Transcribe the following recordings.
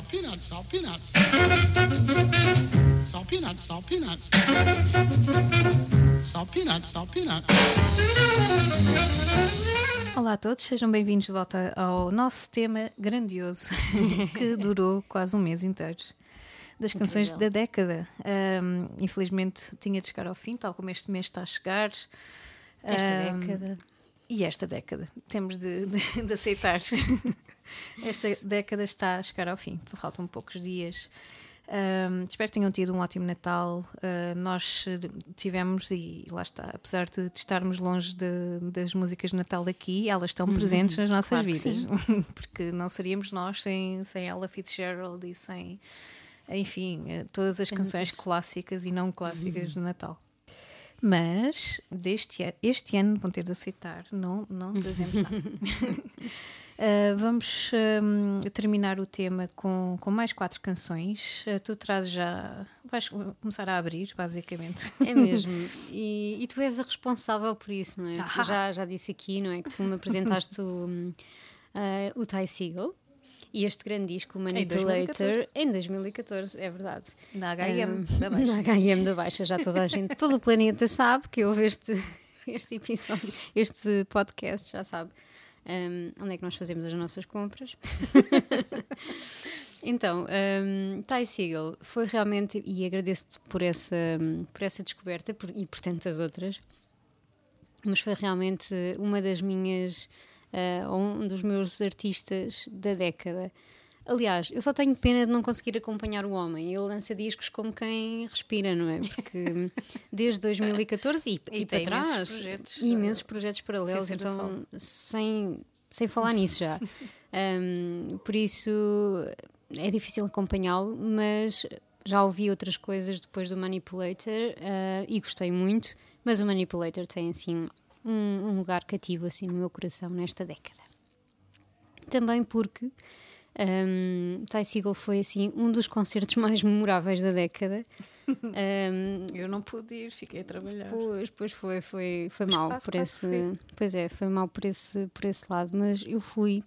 salt peanuts, salt peanuts. Salt peanuts, salt peanuts. Salt peanuts, salt peanuts. Olá a todos, sejam bem-vindos de volta ao nosso tema grandioso que durou quase um mês inteiro. Das canções Incrível. da década. Ahm, infelizmente tinha de chegar ao fim, tal como este mês está a chegar. Esta Ahm, década. E esta década. Temos de, de- de aceitar. esta década está a chegar ao fim. Faltam poucos dias. Ahm, espero que tenham tido um ótimo Natal. Ah, nós eh, tivemos, e lá está, apesar de, de estarmos longe de- das músicas de Natal aqui, elas estão presentes nas nossas Uhum. claro vidas. Porque não seríamos nós sem, sem Ella Fitzgerald e sem, enfim, eh, todas as Sem canções clássicas e não clássicas de Natal. Mas deste, este ano vão ter de aceitar, não, não trazemos nada. Uh, vamos um, terminar o tema com, com mais quatro canções. Uh, tu trazes já. Vais começar a abrir, basicamente. É mesmo. E, e tu és a responsável por isso, não é? Ah. já, já disse aqui, não é? Que tu me apresentaste o, ah, o Ty Siegel e este grande disco, o Manipulator, 2014. em 2014, é verdade. Na HM Hum, da Baixa. Na HM da Baixa, já toda a gente, todo o planeta sabe que houve este, este episódio, este podcast, já sabe hum, onde é que nós fazemos as nossas compras. então, um, Ty Siegel foi realmente, e agradeço-te por essa, por essa descoberta por- e por tantas outras, mas foi realmente uma das minhas, ou um dos meus artistas da década. Aliás, eu só tenho pena de não conseguir acompanhar o homem. Ele lança discos como quem respira, não é? Porque desde 2014 e, E e, para imensos trás, projetos, imensos projetos paralelos, sem então sem, sem falar nisso já. Um, por isso é difícil acompanhá-lo, mas já ouvi outras coisas depois do Manipulator uh, e gostei muito. Mas o Manipulator tem assim um, um lugar cativo assim no meu coração nesta década. Também porque um, Ty Siegel foi assim um dos concertos mais memoráveis da década. Um, Eu não pude ir, fiquei a trabalhar. Pois, pois foi, foi, foi Mas mal por esse. fui. Pois é, foi mal por esse, por esse lado, mas eu fui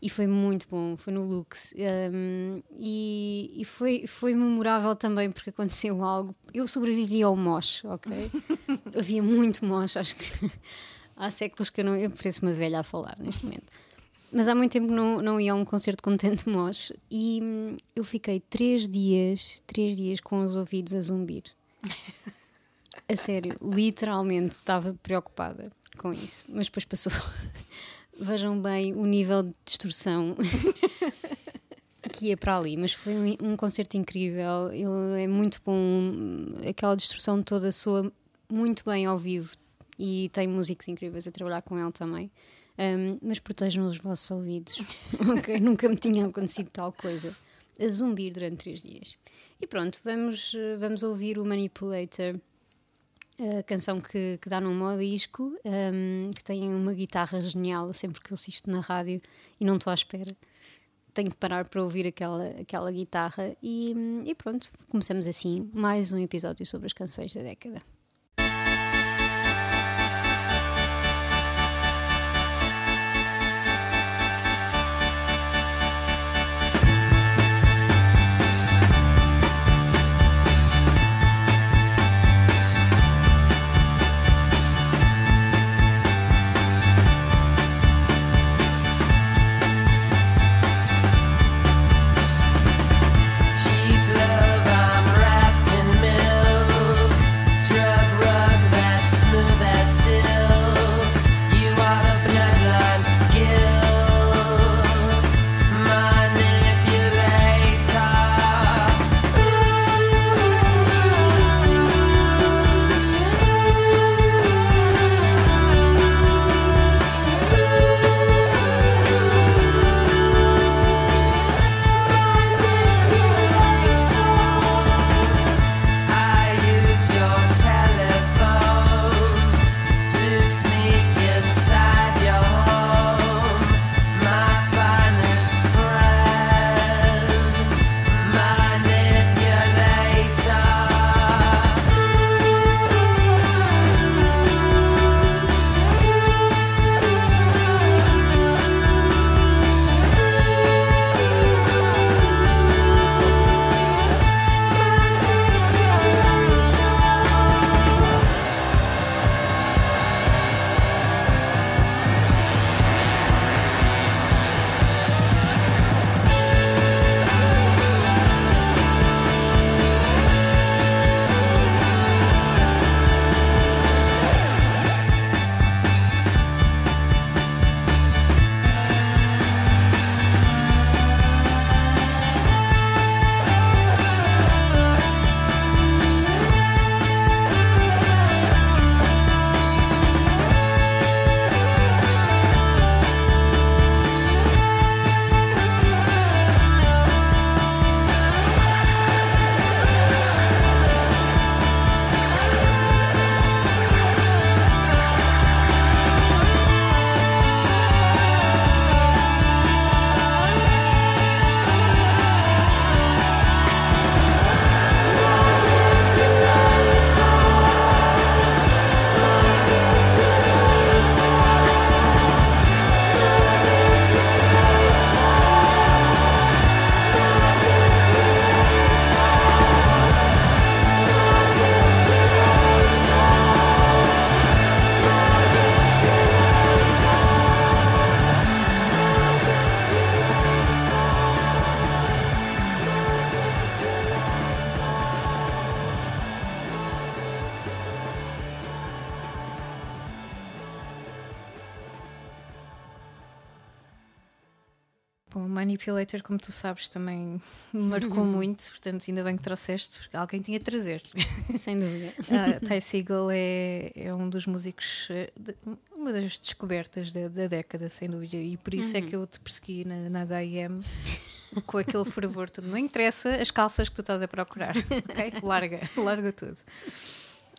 e foi muito bom, foi no Lux um, e, e foi, foi memorável também porque aconteceu algo. Eu sobrevivi ao mosh, ok? Havia muito mosh, acho que há séculos que eu não. Eu pareço uma velha a falar neste momento. Mas há muito tempo não, não ia a um concerto com tanto mosh e hum, eu fiquei três dias, três dias com os ouvidos a zumbir. A sério, literalmente estava preocupada com isso, mas depois passou. Vejam bem o nível de distorção que ia para ali, mas foi um, um concerto incrível. Ele é muito bom, aquela distorção toda soa muito bem ao vivo e tem músicos incríveis a trabalhar com ele também. Um, mas protejam os vossos ouvidos, ok? Nunca me tinha acontecido tal coisa. A zumbir durante três dias. E pronto, vamos, vamos ouvir o Manipulator a canção que, que dá num mau disco, um, que tem uma guitarra genial, sempre que eu assisto na rádio e não estou à espera. Tenho que parar para ouvir aquela, aquela guitarra e, e pronto, começamos assim mais um episódio sobre as canções da década. Manipulator, como tu sabes, também me marcou muito, portanto, ainda bem que trouxeste, porque alguém tinha de trazer. Sem dúvida. uh, Ty Segall é, é um dos músicos, eh, de, uma das descobertas da, da, década, sem dúvida, e por isso uhum. é que eu te persegui na, na HM com aquele fervor. Tudo não interessa as calças que tu estás a procurar, ok? Larga, larga tudo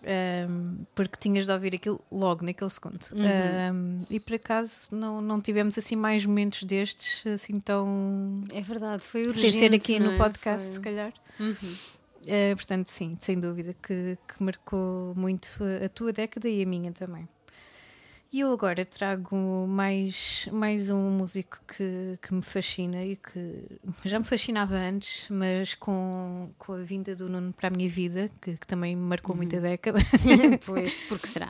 um, porque tinhas de ouvir aquilo logo naquele segundo. Uhum. Um, e por acaso não, não tivemos assim mais momentos destes assim tão. É verdade, foi urgente. Sem ser aqui no é? podcast, foi... se calhar. Uhum. Uh, portanto, sim, sem dúvida que, que marcou muito a tua década e a minha também. E eu agora trago mais, mais um músico que, que me fascina e que já me fascinava antes, mas com, com a vinda do Nuno para a minha vida, que, que também me marcou uhum. muita década. pois, porque será?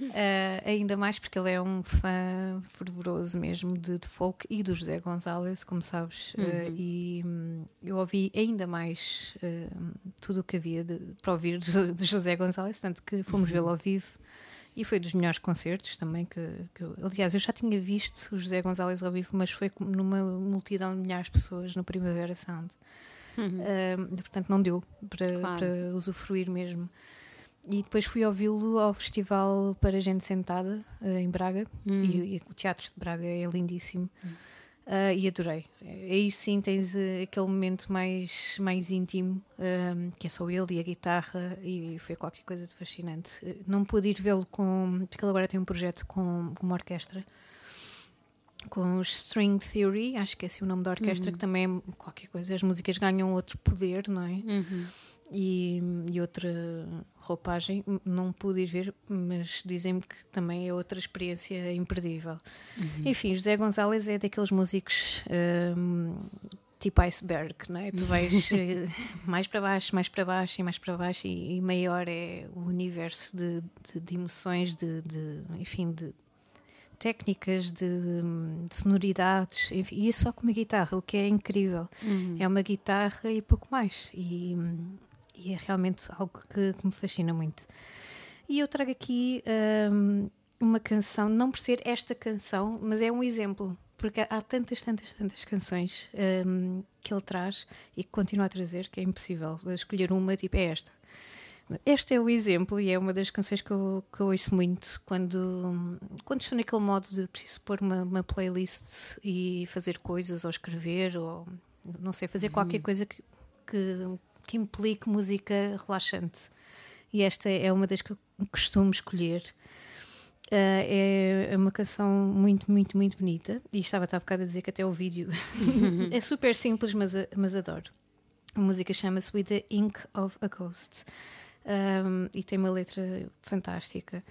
uh, ainda mais porque ele é um fã fervoroso mesmo de, de folk e do José Gonzalez, como sabes, uhum. uh, e um, eu ouvi ainda mais uh, tudo o que havia de, para ouvir de, de José Gonzalez, tanto que fomos uhum. vê-lo ao vivo e foi dos melhores concertos também que, que eu, aliás eu já tinha visto o José Gonzalez ao vivo mas foi numa multidão de milhares de pessoas no Primavera Sound uhum. uh, portanto não deu para, claro. para usufruir mesmo e depois fui ouvi-lo ao festival para gente sentada uh, em Braga uhum. e, e, o teatro de Braga é lindíssimo uhum. Uh, e adorei. Aí sim tens uh, aquele momento mais, mais íntimo, um, que é só ele e a guitarra, e foi qualquer coisa de fascinante. Uh, não pude ir vê-lo com. Porque ele agora tem um projeto com, com uma orquestra, com os String Theory, acho que é assim o nome da orquestra, uhum. que também é qualquer coisa. As músicas ganham outro poder, não é? Uhum e, e, outra roupagem. Não pude ir ver, mas dizem-me que também é outra experiência imperdível. Uhum. Enfim, José Gonzalez é daqueles músicos. Um, tipo iceberg, não é? Tu vais eh, mais para baixo, mais para baixo e mais para baixo e, e maior é o universo de, de, de emoções, de, de, enfim, de técnicas, de, de sonoridades, enfim, e isso só com uma guitarra, o que é incrível. Uhum. É uma guitarra e pouco mais. E, e é realmente algo que, que, me fascina muito. E eu trago aqui um, uma canção, não por ser esta canção, mas é um exemplo, porque há tantas, tantas, tantas canções um, que ele traz e que continua a trazer que é impossível escolher uma, tipo, é esta. Este é o exemplo e é uma das canções que eu, que eu ouço muito quando, quando estou naquele modo de preciso pôr uma, uma playlist e fazer coisas ou escrever ou não sei, fazer qualquer uhum. coisa que, que que implique música relaxante. E esta é uma das que eu costumo escolher. Uh, é uma canção muito, muito, muito bonita. E estava há bocado a dizer que até o vídeo é super simples, mas, mas adoro. A música chama-se With the Ink of a Ghost. Um, e tem uma letra fantástica.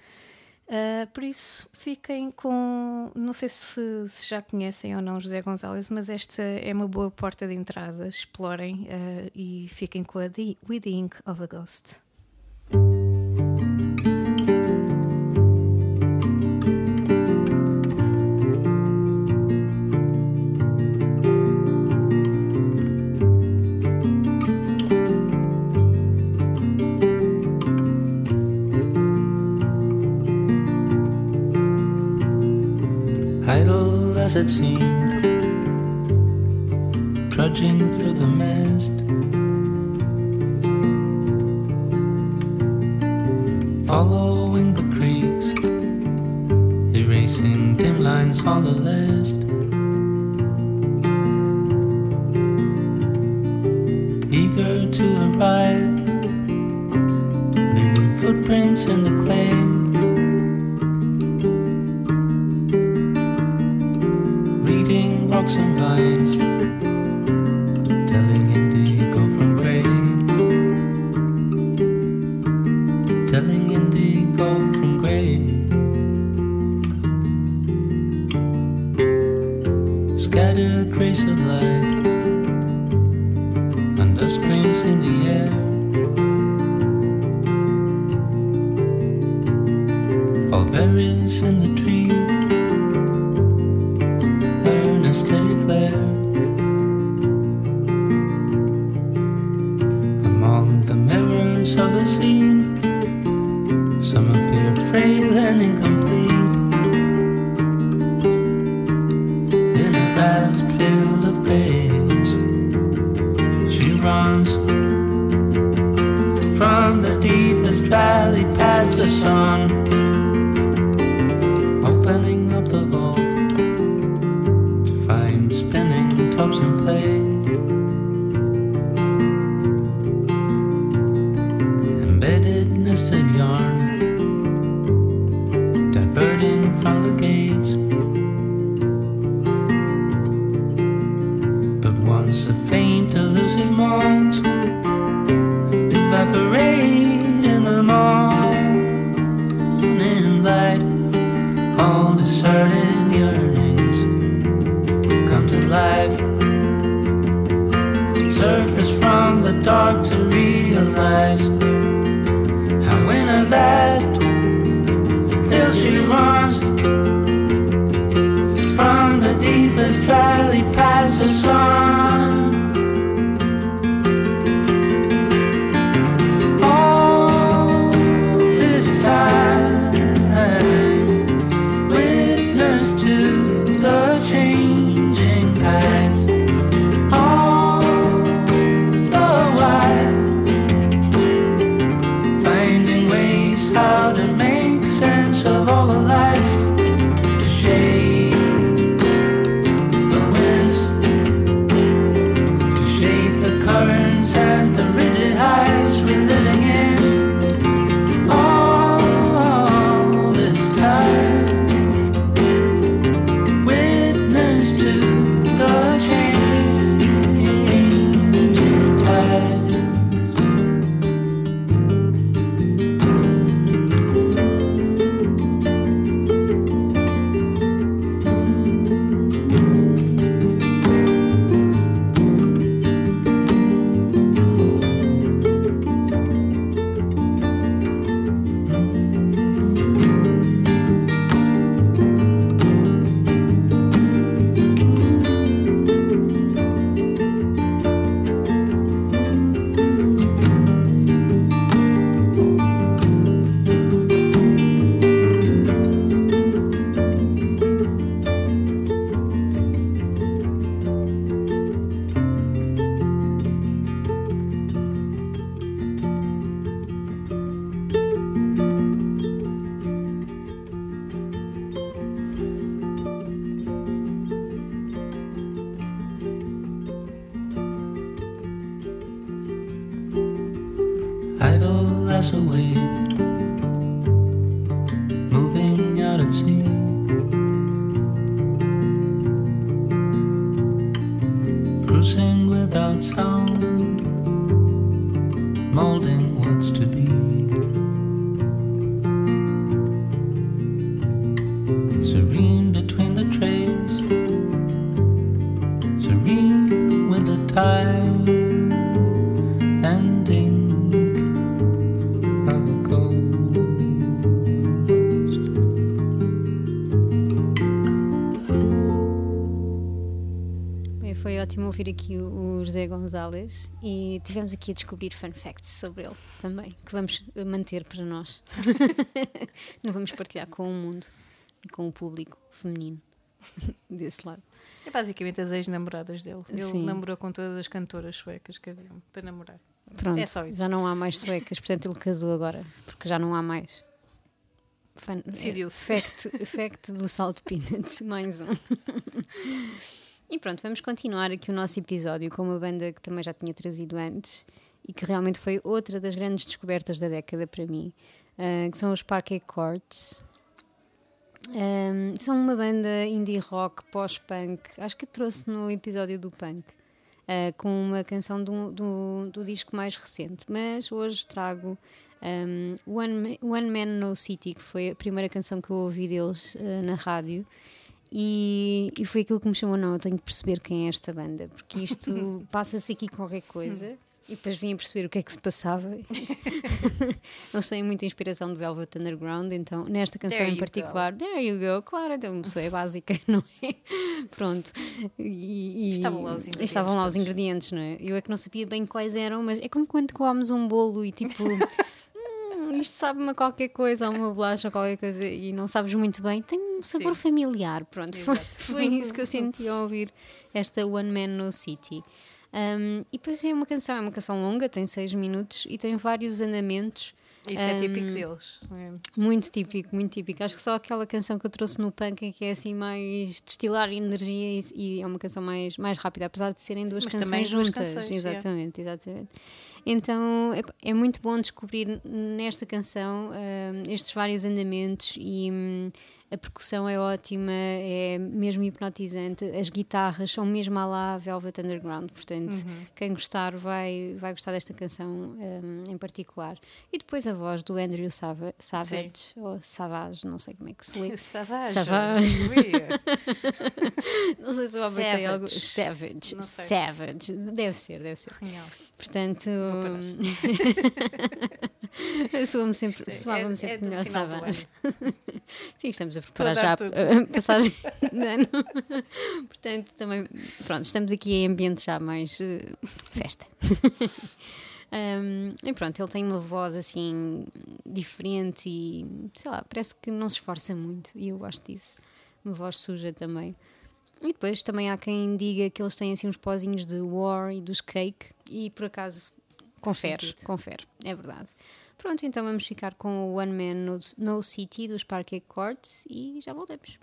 Uh, por isso, fiquem com. Não sei se, se, já conhecem ou não José Gonzalez, mas esta é uma boa porta de entrada. Explorem uh, e fiquem com a The, With the Ink of a Ghost. It seemed, trudging through the mist. Following the creeks, erasing dim lines on the list. sirens and idle as ouvir aqui o José Gonzalez e tivemos aqui a descobrir fun facts sobre ele também, que vamos manter para nós. Não vamos partilhar com o mundo e com o público feminino desse lado. É basicamente as ex-namoradas dele. Ele Sim. namorou com todas as cantoras suecas que haviam para namorar. Pronto, É só isso. já não há mais suecas, portanto ele casou agora, porque já não há mais. Fun- Decidiu-se. é, Fact, fact do Salt Peanut, mais um. E pronto, vamos continuar aqui o nosso episódio com uma banda que também já tinha trazido antes e que realmente foi outra das grandes descobertas da década para mim, ah, que são os Parquet Courts. Um, são uma banda indie rock, pós-punk, acho que trouxe no episódio do punk, uh, com uma canção do, do, do disco mais recente. Mas hoje trago um, One, One Man No City, que foi a primeira canção que eu ouvi deles uh, na rádio. E, e foi aquilo que me chamou, não, eu tenho que perceber quem é esta banda, porque isto passa-se aqui qualquer coisa. E depois vim a perceber o que é que se passava. Eles têm muita inspiração de Velvet Underground, então nesta canção em particular, there you go, claro, então uma pessoa é básica, não é? Pronto. E, e- Estavam lá os ingredientes Estavam lá os ingredientes, não é? Eu é que não sabia bem quais eram, mas é como quando comes um bolo e tipo. "Hum, Isto sabe-me qualquer coisa, ou uma bolacha ou qualquer coisa, e não sabes muito bem, tem um sabor Sim. familiar. Pronto, foi, foi isso que eu senti ao ouvir esta One Man No City. Um, e depois é uma canção, é uma canção longa, tem seis minutos e tem vários andamentos Isso é típico deles. É. Muito típico, muito típico. Acho que só aquela canção que eu trouxe no punk é que é assim mais destilar energia e, e é uma canção mais, mais rápida, apesar de serem duas Mas canções também duas juntas. canções, é. exatamente, exatamente. Então é, é muito bom descobrir nesta canção hum, estes vários andamentos e hum, a percussão é ótima, é mesmo hipnotizante, as guitarras são mesmo à lá Velvet Underground, portanto, Uhum. quem gostar vai, vai gostar desta canção hum, em particular. E depois a voz do Andrew Sava- Savage, ou Savage, não sei como é que se lê. Savage. Savage. Não sei se eu abatei Savage. algo. Savage. Savage. Deve ser, deve ser. Genial. Portanto, soa-me sempre, é- soava-me é- sempre é melhor. Sim, estamos a preparar já tudo. a passagem de ano. Portanto, também, pronto, estamos aqui em ambiente já mais eh, festa. Um, e pronto, ele tem uma voz assim diferente e sei lá, parece que não se esforça muito e eu gosto disso. Uma voz suja também. E depois também há quem diga que eles têm assim uns pozinhos de War e dos Cake e por acaso confere, confere, é verdade. Pronto, então vamos ficar com o One Man No, no City dos Parquet Courts e já voltamos.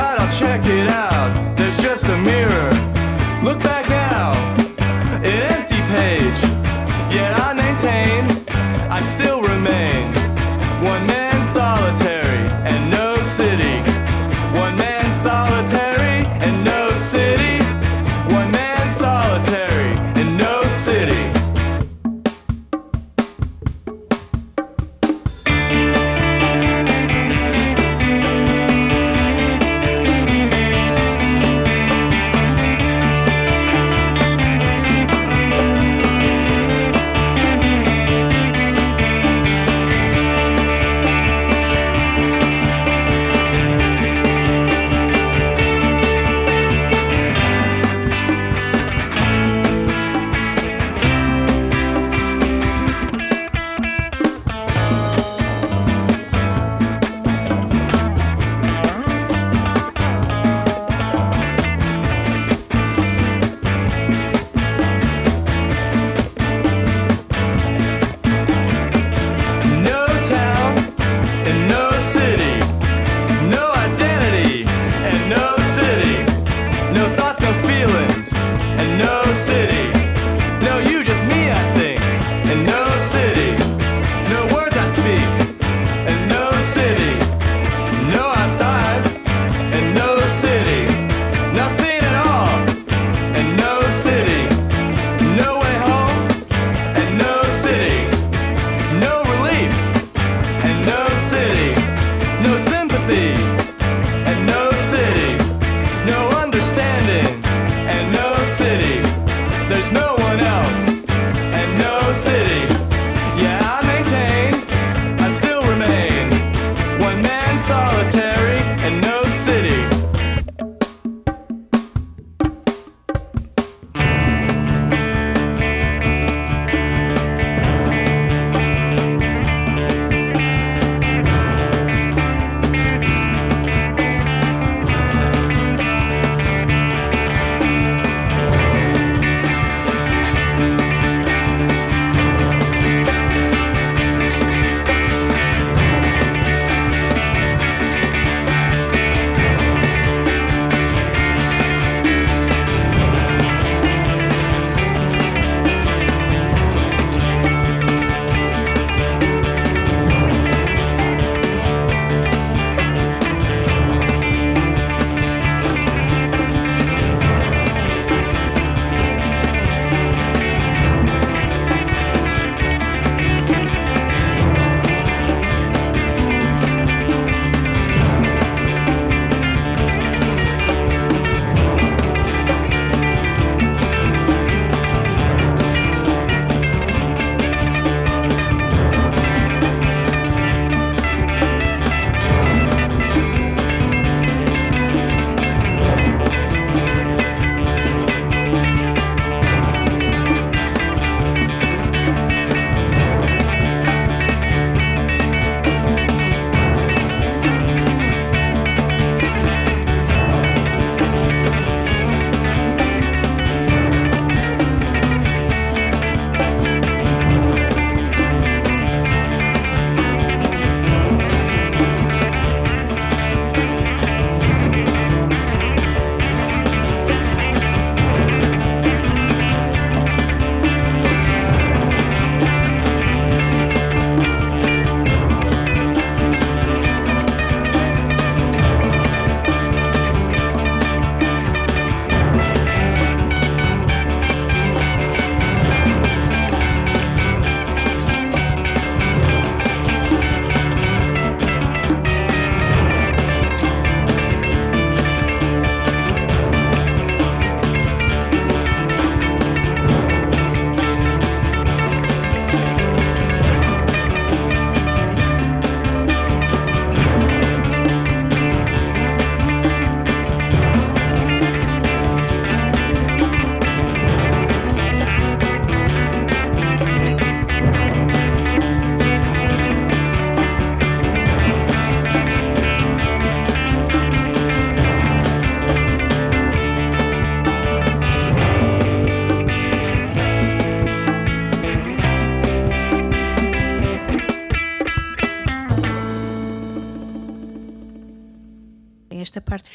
Outside, I'll check it out.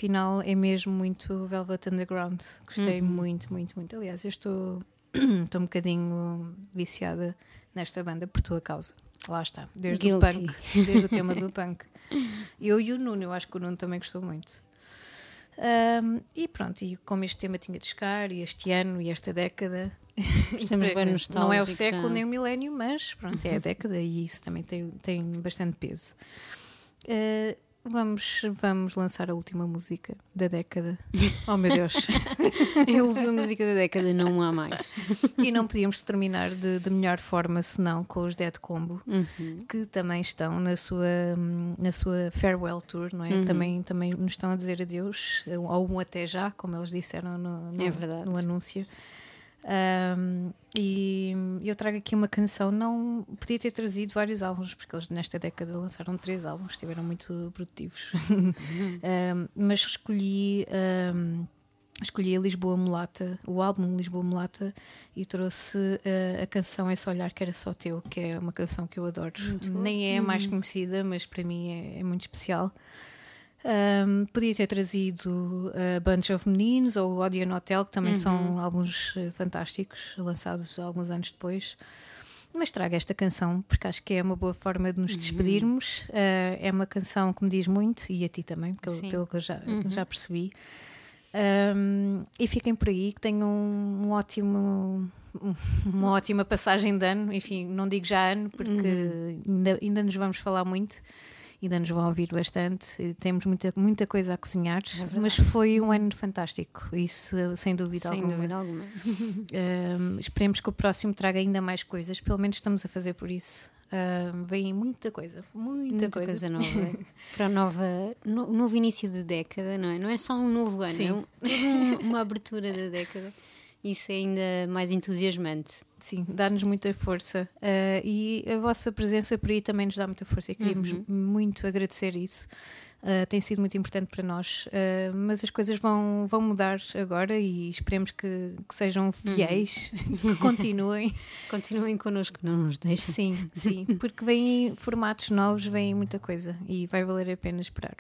Final é mesmo muito Velvet Underground. Gostei Uhum. muito, muito, muito. Aliás, eu estou, estou um bocadinho viciada nesta banda por tua causa. Lá está, desde o Guilty. punk, desde o tema do punk. Eu e o Nuno, eu acho que o Nuno também gostou muito. Ahm, e pronto, e como este tema tinha de chegar, e este ano e esta década, Estamos bem não é o século já. nem o milénio, mas pronto, é a década e isso também tem, tem bastante peso. Uh, vamos, vamos lançar a última música da década. Oh meu Deus! A última música da década, não há mais. e não podíamos terminar de, de melhor forma senão com os Dead Combo, Uhum. que também estão na sua, na sua farewell tour, não é? Uhum. Também, também nos estão a dizer adeus, ou um até já, como eles disseram no, no, É no anúncio. Um, e eu trago aqui uma canção. Não podia ter trazido vários álbuns, porque eles nesta década lançaram três álbuns, estiveram muito produtivos. Um, mas escolhi, um, escolhi a Lisboa Mulata, o álbum Lisboa Mulata, e trouxe uh, a canção Esse Olhar Que Era Só Teu, que é uma canção que eu adoro. Nem é a mais conhecida, mas para mim é, é muito especial. Um, podia ter trazido a Bunch of Meninos ou o Odeon Hotel, que também são álbuns eh, fantásticos, lançados alguns anos depois. Mas trago esta canção porque acho que é uma boa forma de nos despedirmos. Uh, é uma canção que me diz muito, e a ti também, pelo, pelo que eu já, já percebi. Um, e fiquem por aí, que tenham um ótimo, um- uma ótima passagem de ano. Enfim, não digo já ano, porque ainda, ainda nos vamos falar muito, ainda nos vão ouvir bastante. Temos muita, muita coisa a cozinhar, mas foi um ano fantástico, isso sem dúvida Sem alguma. dúvida alguma. Um, esperemos que o próximo traga ainda mais coisas, pelo menos estamos a fazer por isso. Um, vem muita coisa, muita, Muita coisa. coisa nova. Para nova, no, novo início de década, não é? Não é só um novo ano, Sim. é um- toda um- uma abertura da década. Isso é ainda mais entusiasmante. Sim, dá-nos muita força uh, e a vossa presença por aí também nos dá muita força e queríamos muito agradecer isso. Uh, tem sido muito importante para nós, uh, mas as coisas vão, vão mudar agora e esperemos que, que sejam fiéis, que continuem. Continuem connosco, não nos deixem. Sim, sim, porque vêm formatos novos, vem muita coisa e vai valer a pena esperar.